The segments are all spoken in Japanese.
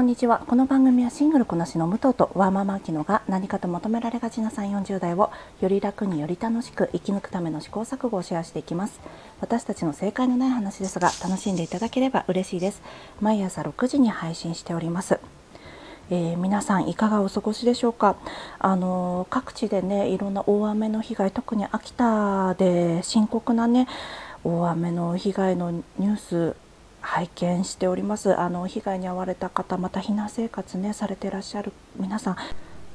こんにちは。この番組はシングルこなしの武藤とワーママキノが何かと求められがちな3 4 0代をより楽により楽しく生き抜くための試行錯誤をシェアしていきます。私たちの正解のない話ですが楽しんでいただければ嬉しいです。毎朝6時に配信しております。えー、皆さんいかがお過ごしでしょうか？あの各地でねいろんな大雨の被害特に秋田で深刻なね大雨の被害のニュース拝見しております。あの被害に遭われた方また避難生活ねされていらっしゃる皆さん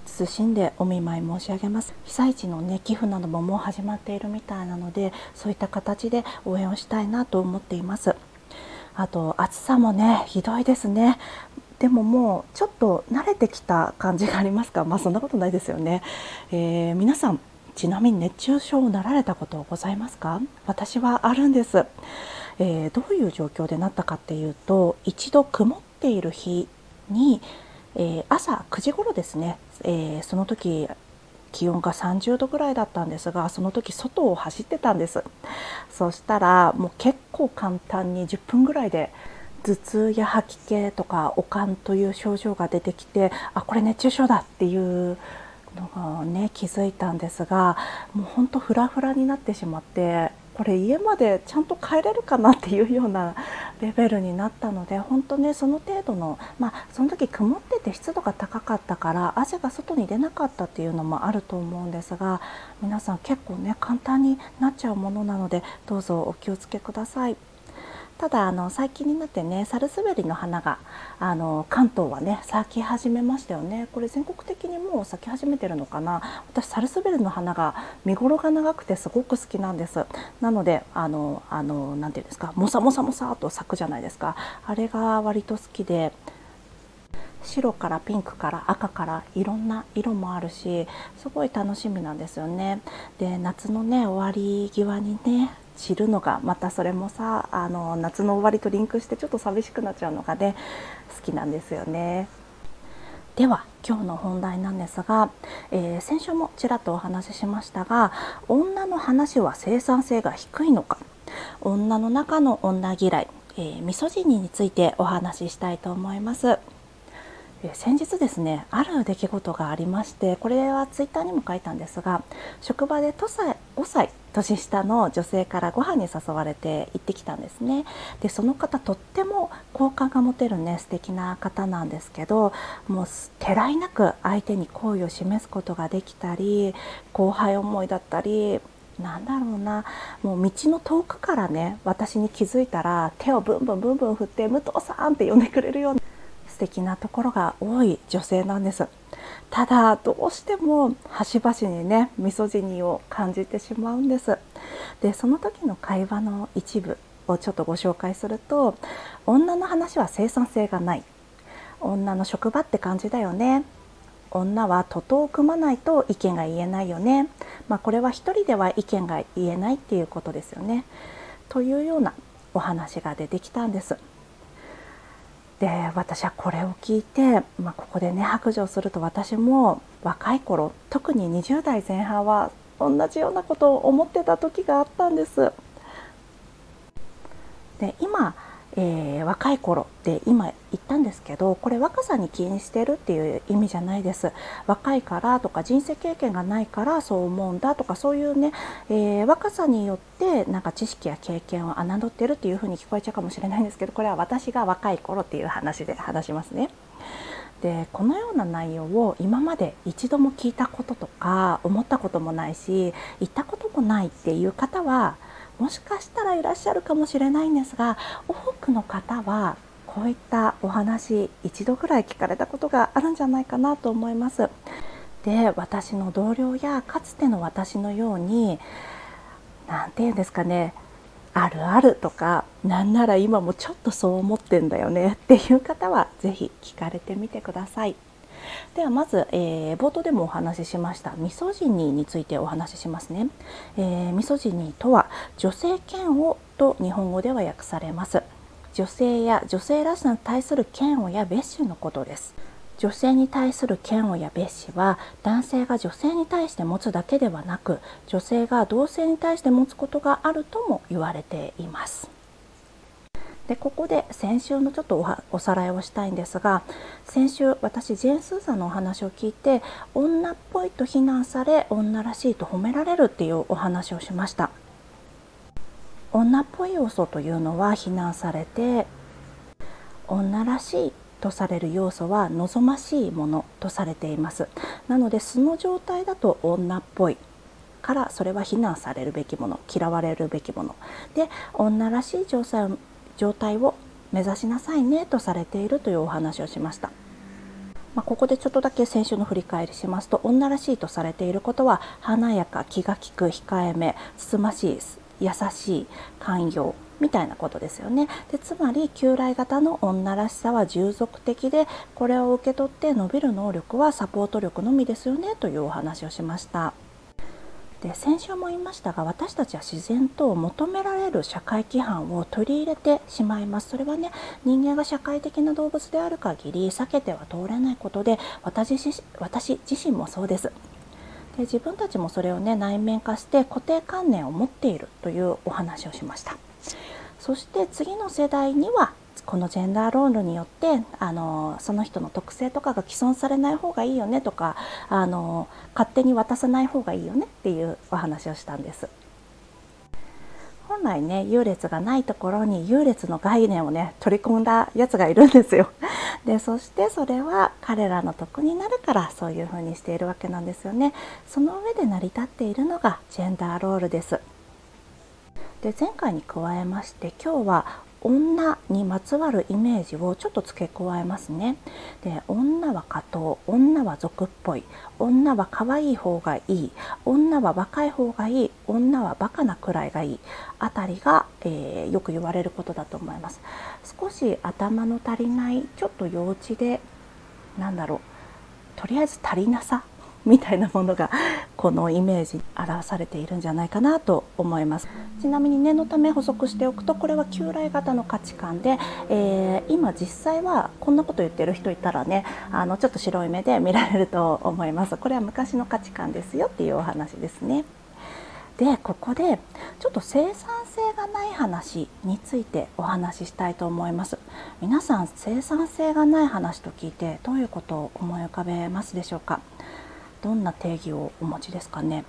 謹んでお見舞い申し上げます。被災地のね寄付などももう始まっているみたいなのでそういった形で応援をしたいなと思っています。あと暑さもねひどいですね。でももうちょっと慣れてきた感じがありますか？まあそんなことないですよね、えー、皆さんちなみに熱中症をなられたことございますか？私はあるんです。えー、どういう状況でなったかっていうと一度曇っている日に、えー、朝9時頃ですね、えー、その時気温が30度ぐらいだったんですがその時外を走ってたんです。そしたらもう結構簡単に10分ぐらいで頭痛や吐き気とか悪寒という症状が出てきてあこれ熱中症だっていうのがね気づいたんですがもうほんとフラフラになってしまってこれ家までちゃんと帰れるかなっていうようなレベルになったので本当ねその程度のまあその時曇ってて湿度が高かったから汗が外に出なかったっていうのもあると思うんですが皆さん結構ね簡単になっちゃうものなのでどうぞお気をつけください。ただあの最近になってねサルスベリの花があの関東はね咲き始めましたよね。これ全国的にもう咲き始めてるのかな。私サルスベリの花が見頃が長くてすごく好きなんです。なのであのあのなていうんですかもさもさもさと咲くじゃないですか。あれが割と好きで白からピンクから赤からいろんな色もあるしすごい楽しみなんですよね。で夏のね終わり際にね知るのがまたそれもさあの夏の終わりとリンクしてちょっと寂しくなっちゃうのがね好きなんですよね。では今日の本題なんですが、えー、先週もちらっとお話ししましたが女の話は生産性が低いのか女の中の女嫌い、えー、ミソジニについてお話ししたいと思います。先日ですねある出来事がありましてこれはツイッターにも書いたんですが職場で5歳 ,5 歳年下の女性からご飯に誘われて行ってきたんですね。でその方とっても好感が持てるね素敵な方なんですけどもうてらいなく相手に好意を示すことができたり後輩思いだったりなんだろうなもう道の遠くからね私に気づいたら手をブンブンブンブン振って「武藤さん」って呼んでくれるような素敵なところが多い女性なんです。ただどうしても端々にねミソジニーを感じてしまうんです。でその時の会話の一部をちょっとご紹介すると女の話は生産性がない。女の職場って感じだよね。女は徒党を組まないと意見が言えないよね、まあ、これは一人では意見が言えないっていうことですよね。というようなお話が出てきたんです。で私はこれを聞いて、まあ、ここでね白状すると私も若い頃特に20代前半は同じようなことを思ってた時があったんです。で今えー、若い頃って今言ったんですけどこれ若さに起因してるっていう意味じゃないです若いからとか人生経験がないからそう思うんだとかそういうね、えー、若さによってなんか知識や経験を侮ってるっていう風に聞こえちゃうかもしれないんですけどこれは私が若い頃っていう話で話しますね。でこのような内容を今まで一度も聞いたこととか思ったこともないし言ったこともないっていう方はもしかしたらいらっしゃるかもしれないんですが多くの方はこういったお話一度ぐらい聞かれたことがあるんじゃないかなと思います。で私の同僚やかつての私のように何て言うんですかねあるあるとかなんなら今もちょっとそう思ってんだよねっていう方は是非聞かれてみてください。ではまず、えー、冒頭でもお話ししましたミソジニーについてお話ししますね、えー、ミソジニーとは女性嫌悪と日本語では訳されます。女性や女性らしさに対する嫌悪や蔑視のことです。女性に対する嫌悪や蔑視は男性が女性に対して持つだけではなく女性が同性に対して持つことがあるとも言われています。でここで先週のちょっとおさらいをしたいんですが先週私ジェーン・スーザンのお話を聞いて女っぽいと非難され女らしいと褒められるっていうお話をしました。女っぽい要素というのは非難されて女らしいとされる要素は望ましいものとされています。なので素の状態だと女っぽい。からそれは非難されるべきもの嫌われるべきもの。で女らしい状態状態を目指しなさいねとされているというお話をしました。まあ、ここでちょっとだけ先週の振り返りしますと女らしいとされていることは華やか気が利く控えめつつましい優しい寛容みたいなことですよねでつまり旧来型の女らしさは従属的でこれを受け取って伸びる能力はサポート力のみですよねというお話をしました。で先週も言いましたが私たちは自然と求められる社会規範を取り入れてしまいます。それはね人間が社会的な動物である限り避けては通れないことで私私自身もそうです。で自分たちもそれをね内面化して固定観念を持っているというお話をしました。そして次の世代にはこのジェンダーロールによってあのその人の特性とかが既存されない方がいいよねとかあの勝手に渡さない方がいいよねっていうお話をしたんです。本来ね優劣がないところに優劣の概念をね取り込んだやつがいるんですよ。でそしてそれは彼らの得になるからそういうふうにしているわけなんですよね。その上で成り立っているのがジェンダーロールです。で前回に加えまして今日は女にまつわるイメージをちょっと付け加えますね。で女は加藤女は俗っぽい女は可愛い方がいい女は若い方がいい女はバカなくらいがいいあたりが、えー、よく言われることだと思います。少し頭の足りないちょっと幼稚でなんだろうとりあえず足りなさみたいなものが このイメージに表されているんじゃないかなと思います。ちなみに念のため補足しておくとこれは旧来型の価値観で、えー、今実際はこんなこと言ってる人いたらねあのちょっと白い目で見られると思います。これは昔の価値観ですよっていうお話ですね。でここでちょっと生産性がない話についてお話ししたいと思います。皆さん生産性がない話と聞いてどういうことを思い浮かべますでしょうか？どんな定義をお持ちですかね？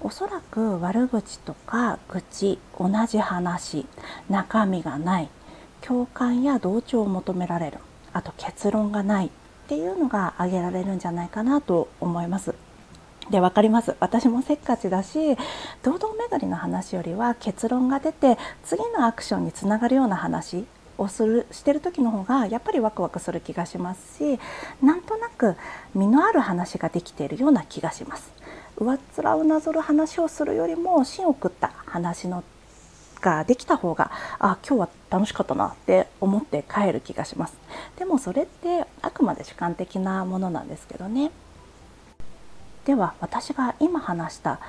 おそらく悪口とか愚痴同じ話中身がない共感や同調を求められるあと結論がないっていうのが挙げられるんじゃないかなと思います。で分かります私もせっかちだし堂々巡りの話よりは結論が出て次のアクションにつながるような話をするしてる時の方がやっぱりワクワクする気がしますしなんとなく身のある話ができているような気がします。上っ面をなぞる話をするよりも芯を食った話のができた方があ今日は楽しかったなって思って帰る気がしますでもそれってあくまで主観的なものなんですけどねでは私が今話した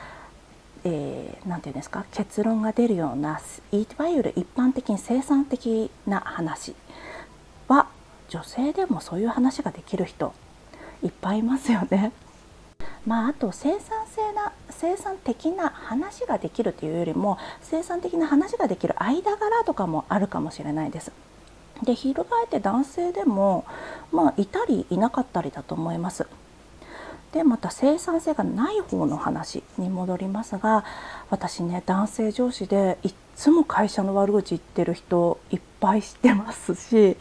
えー、て言うんですか結論が出るようないわゆる一般的に生産的な話は女性でもそういう話ができる人いっぱいいますよね。まあ、あと生産性な生産的な話ができるというよりも生産的な話ができる間柄とかもあるかもしれないです。で翻って男性でも、まあ、いたりいなかったりだと思います。でまた生産性がない方の話に戻りますが私ね男性上司でいっつも会社の悪口言ってる人いっぱい知ってますし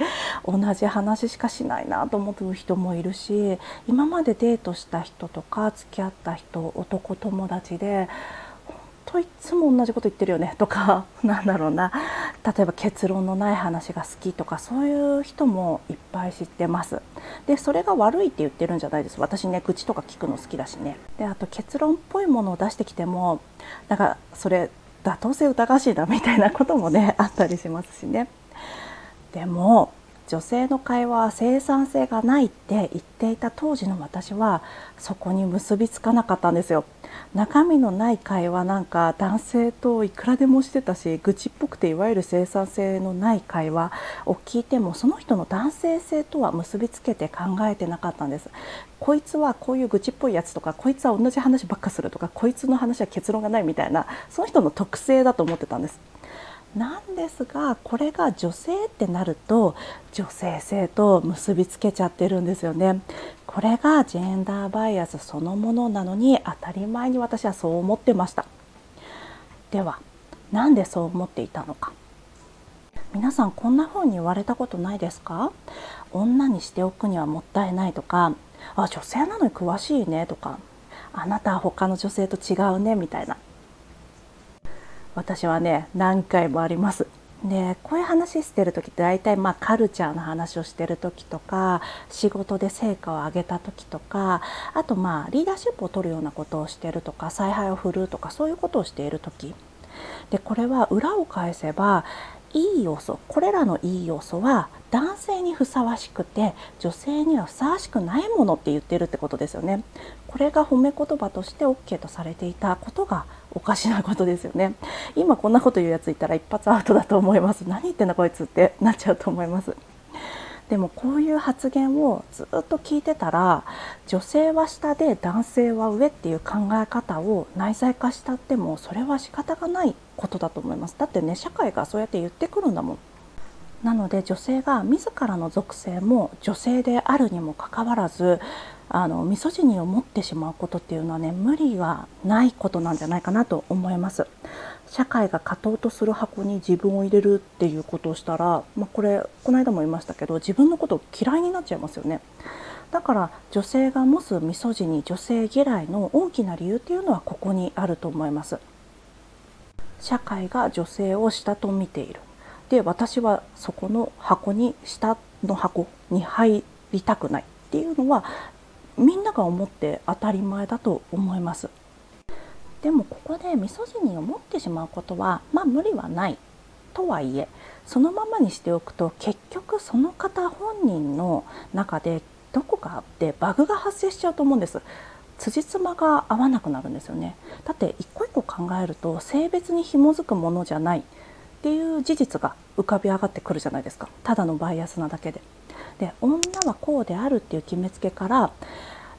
同じ話しかしないなと思う人もいるし今までデートした人とか付き合った人男友達でといつも同じこと言ってるよね とかなんだろうな。例えば結論のない話が好きとかそういう人もいっぱい知ってます。でそれが悪いって言ってるんじゃないです。私ね愚痴とか聞くの好きだしね。であと結論っぽいものを出してきてもなんかそれ妥当性疑わしいなみたいなこともねあったりしますしね。でも女性の会話は生産性がないって言っていた当時の私はそこに結びつかなかったんですよ。中身のない会話なんか男性といくらでもしてたし愚痴っぽくていわゆる生産性のない会話を聞いてもその人の男性性とは結びつけて考えてなかったんです。こいつはこういう愚痴っぽいやつとかこいつは同じ話ばっかするとかこいつの話は結論がないみたいなその人の特性だと思ってたんです。なんですがこれが女性ってなると女性性と結びつけちゃってるんですよね。これがジェンダーバイアスそのものなのに当たり前に私はそう思ってました。ではなんでそう思っていたのか。皆さんこんな風に言われたことないですか？女にしておくにはもったいないとか。あ女性なのに詳しいねとか。あなたは他の女性と違うねみたいな。私はね何回もあります。でこういう話してる時って大体まあカルチャーの話をしてる時とか仕事で成果を上げた時とかあとまあリーダーシップを取るようなことをしてるとか采配を振るうとかそういうことをしている時。でこれは裏を返せばいい要素これらのいい要素は男性にふさわしくて女性にはふさわしくないものって言ってるってことですよね。これが褒め言葉として OK とされていたことがおかしなことですよね。今こんなこと言うやついたら一発アウトだと思います。何言ってんだこいつってなっちゃうと思います。でもこういう発言をずっと聞いてたら女性は下で男性は上っていう考え方を内在化したってもそれは仕方がないことだと思います。だってね社会がそうやって言ってくるんだもん。なので女性が自らの属性も女性であるにもかかわらずあのミソジニーを持ってしまうことっていうのはね無理はないことなんじゃないかなと思います。社会が勝とうとする箱に自分を入れるっていうことをしたら、まあ、これこの間も言いましたけど自分のことを嫌いになっちゃいますよね。だから女性が持つミソジニー女性嫌いの大きな理由っていうのはここにあると思います。社会が女性を下と見ている。で私はそこの箱に下の箱に入りたくないっていうのはみんなが思って当たり前だと思います。でもここでミソジニーを持ってしまうことはまあ無理はないとはいえそのままにしておくと結局その方本人の中でどこかでバグが発生しちゃうと思うんです。辻褄が合わなくなるんですよね。だって一個一個考えると性別に紐づくものじゃない。っていう事実が浮かび上がってくるじゃないですかただのバイアスなだけで。で女はこうであるっていう決めつけから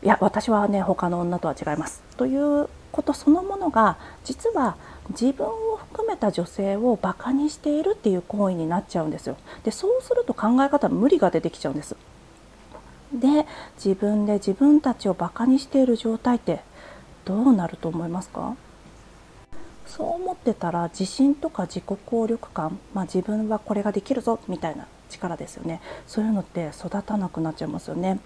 いや私はね他の女とは違いますということそのものが実は自分を含めた女性をバカにしているっていう行為になっちゃうんですよ。でそうすると考え方無理が出てきちゃうんです。で自分で自分たちをバカにしている状態ってどうなると思いますか？そう思ってたら自信とか自己効力感、まあ、自分はこれができるぞみたいな力ですよねそういうのって育たなくなっちゃいますよね。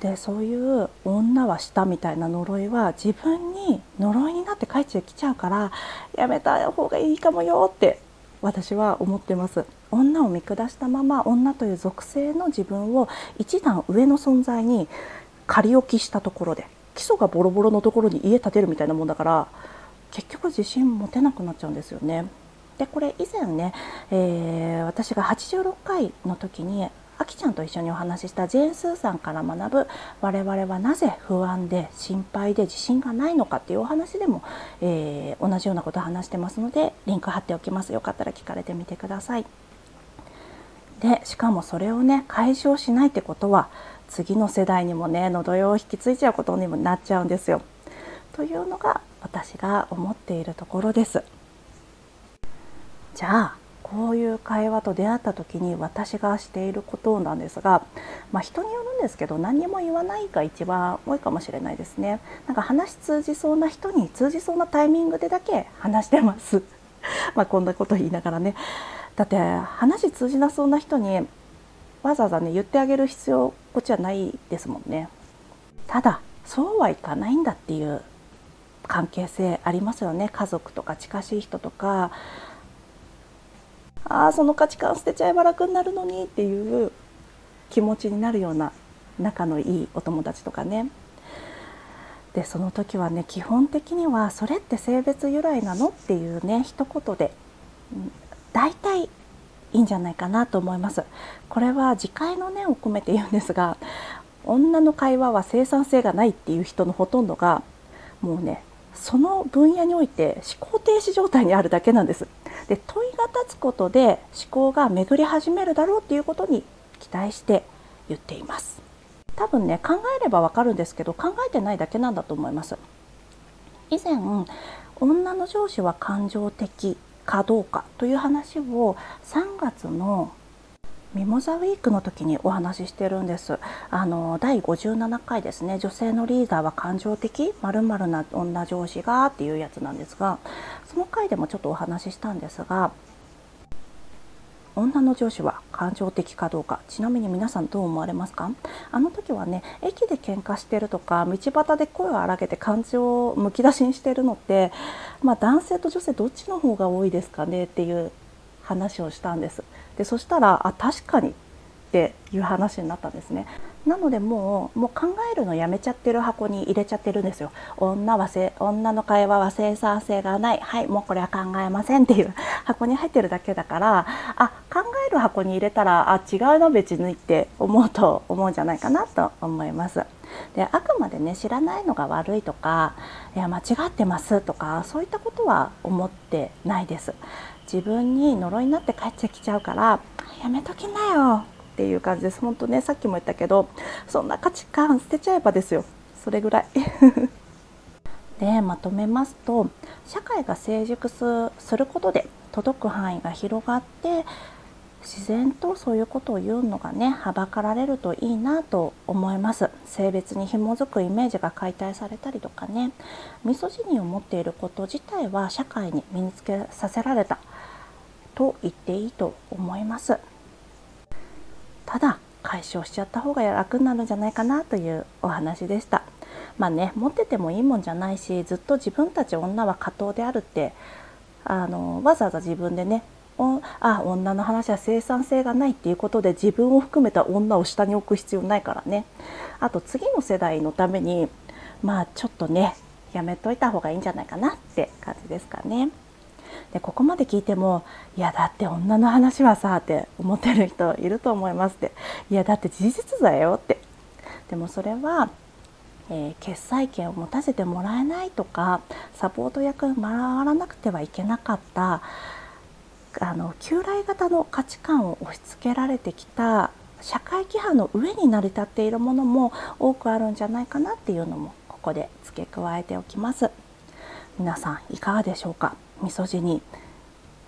でそういう女は下みたいな呪いは自分に呪いになって帰ってきちゃうからやめた方がいいかもよって私は思ってます女を見下したまま女という属性の自分を一段上の存在に仮置きしたところで基礎がボロボロのところに家建てるみたいなもんだから結局自信持てなくなっちゃうんですよね。でこれ以前ね、えー、私が86回の時にあきちゃんと一緒にお話ししたジェーン・スーさんから学ぶ我々はなぜ不安で心配で自信がないのかっていうお話でも、えー、同じようなことを話してますのでリンク貼っておきますよかったら聞かれてみてください。でしかもそれをね解消しないってことは次の世代にもね喉用を引き継いじゃうことにもなっちゃうんですよ。というのが私が思っているところです。じゃあこういう会話と出会った時に私がしていることなんですが、まあ、人によるんですけど何にも言わないが一番多いかもしれないですね。なんか話通じそうな人に通じそうなタイミングでだけ話してます。まあこんなこと言いながらね。だって話通じなそうな人にわざわざね言ってあげる必要こっちはないですもんね。ただそうはいかないんだっていう関係性ありますよね家族とか近しい人とかああその価値観捨てちゃえば楽になるのにっていう気持ちになるような仲のいいお友達とかねでその時はね基本的には「それって性別由来なの?」っていうね一言で大体いいんじゃないかなと思います。これは自戒の念を込めて言うんですが女の会話は生産性がないっていう人のほとんどがもうねその分野において思考停止状態にあるだけなんです。で問いが立つことで思考が巡り始めるだろうっていうことに期待して言っています。多分ね考えればわかるんですけど考えてないだけなんだと思います。以前女の上司は感情的かどうかという話を3月のミモザウィークの時にお話ししてるんです。あの第57回ですね。女性のリーダーは感情的まるな女上司がっていうやつなんですがその回でもちょっとお話ししたんですが女の上司は感情的かどうか。ちなみに皆さんどう思われますか？あの時はね駅で喧嘩してるとか道端で声を荒げて感情をむき出しにしてるのって、まあ、男性と女性どっちの方が多いですかねっていう話をしたんです。でそしたらあ確かにっていう話になったんですね。なのでもうもう考えるのやめちゃってる箱に入れちゃってるんですよ。女はせ女の会話は生産性がない。はいもうこれは考えませんっていう箱に入ってるだけだからあ考える箱に入れたらあ違うの別にって思うと思うんじゃないかなと思います。であくまでね知らないのが悪いとかいや間違ってますとかそういったことは思ってないです。自分に呪いになって帰ってきちゃうからやめときなよっていう感じです。本当ねさっきも言ったけどそんな価値観捨てちゃえばですよ。それぐらい。でまとめますと社会が成熟することで届く範囲が広がって自然とそういうことを言うのがねはばかられるといいなと思います。性別に紐づくイメージが解体されたりとかね。ミソジニを持っていること自体は社会に身につけさせられた。と言っていいと思います。ただ解消しちゃった方が楽になるんじゃないかなというお話でした。まあね持っててもいいもんじゃないしずっと自分たち女は過当であるってあのわざわざ自分でねあ女の話は生産性がないっていうことで自分を含めた女を下に置く必要ないからね。あと次の世代のためにまあちょっとねやめといた方がいいんじゃないかなって感じですかね。でここまで聞いてもいやだって女の話はさって思ってる人いると思いますって。いやだって事実だよって。でもそれは、えー、決裁権を持たせてもらえないとかサポート役回らなくてはいけなかったあの旧来型の価値観を押し付けられてきた社会規範の上に成り立っているものも多くあるんじゃないかなっていうのもここで付け加えておきます。皆さんいかがでしょうか？みそじに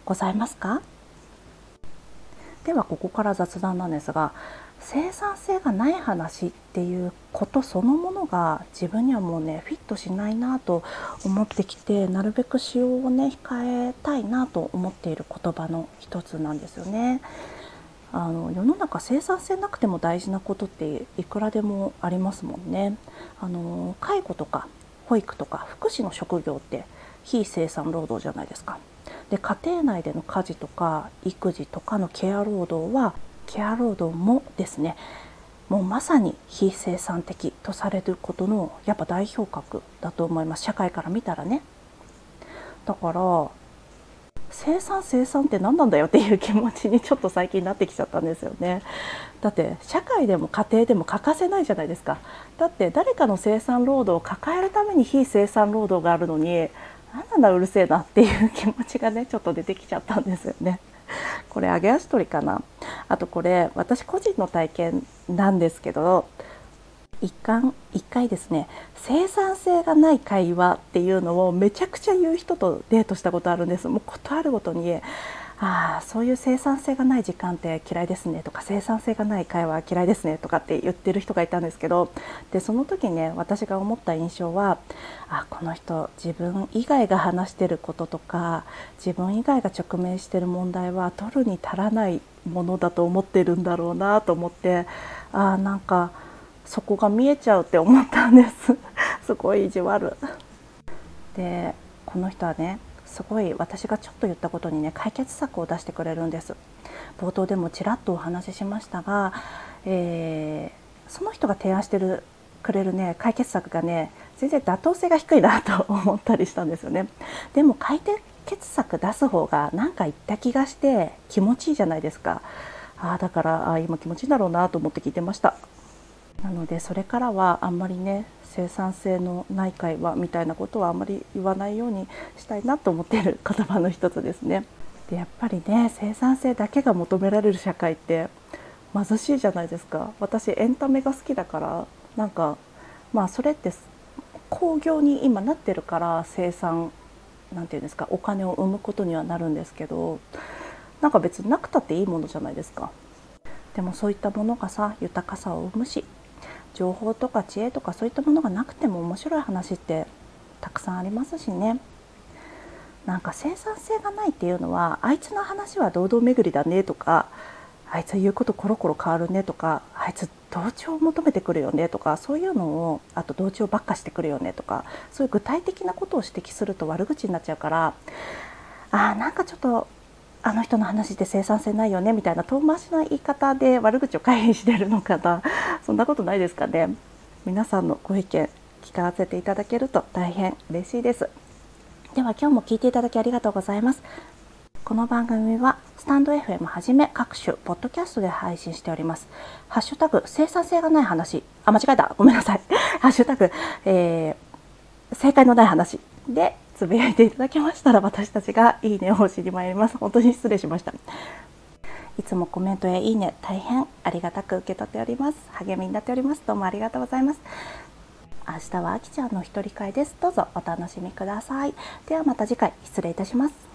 ございますか？ではここから雑談なんですが生産性がない話っていうことそのものが自分にはもうねフィットしないなと思ってきてなるべく使用をね控えたいなと思っている言葉の一つなんですよね。あの世の中生産性なくても大事なことっていくらでもありますもんね。あの介護とか保育とか福祉の職業って非生産労働じゃないですか。で家庭内での家事とか育児とかのケア労働はケア労働もですね。もうまさに非生産的とされることのやっぱ代表格だと思います。社会から見たらね。だから生産生産って何なんだよっていう気持ちにちょっと最近なってきちゃったんですよね。だって社会でも家庭でも欠かせないじゃないですか。だって誰かの生産労働を抱えるために非生産労働があるのに何なんだうるせえなっていう気持ちがねちょっと出てきちゃったんですよね。これ揚げ足取りかな。あとこれ私個人の体験なんですけど一貫一回ですね生産性がない会話っていうのをめちゃくちゃ言う人とデートしたことあるんです。もうことあるごとに。ああそういう生産性がない時間って嫌いですねとか生産性がない会話嫌いですねとかって言ってる人がいたんですけどでその時ね私が思った印象はあこの人自分以外が話してることとか自分以外が直面してる問題は取るに足らないものだと思ってるんだろうなと思ってあなんかそこが見えちゃうって思ったんです。すごい意地悪。でこの人はねすごい私がちょっと言ったことにね解決策を出してくれるんです。冒頭でもちらっとお話ししましたが、えー、その人が提案してるくれるね解決策がね全然妥当性が低いなと思ったりしたんですよね。でも解決策出す方が何か言った気がして気持ちいいじゃないですか。ああだからあ今気持ちいいんだろうなと思って聞いてました。なのでそれからはあんまりね生産性のない会話みたいなことはあまり言わないようにしたいなと思っている言葉の一つですね。でやっぱりね生産性だけが求められる社会って貧しいじゃないですか私エンタメが好きだからなんかまあそれって工業に今なってるから生産何て言うんですかお金を生むことにはなるんですけどなんか別になくたっていいものじゃないですか。でもそういったものがさ豊かさを生むし情報とか知恵とかそういったものがなくても面白い話ってたくさんありますしね。なんか生産性がないっていうのはあいつの話は堂々巡りだねとかあいつは言うことコロコロ変わるねとかあいつ同調を求めてくるよねとかそういうのをあと同調ばっかしてくるよねとかそういう具体的なことを指摘すると悪口になっちゃうからあーなんかちょっとあの人の話で生産性ないよねみたいな遠回しな言い方で悪口を回避してるのかな。そんなことないですかね。皆さんのご意見聞かせていただけると大変嬉しいです。では今日も聞いていただきありがとうございます。この番組はスタンド FM はじめ各種ポッドキャストで配信しております。ハッシュタグ生産性がない話。あ間違えた。ごめんなさい。ハッシュタグ、えー、正解のない話でつぶやいていただけましたら私たちがいいねを知りまいります。本当に失礼しました。いつもコメントやいいね大変ありがたく受け取っております。励みになっております。どうもありがとうございます。明日はあきちゃんの一人会です。どうぞお楽しみください。ではまた次回失礼いたします。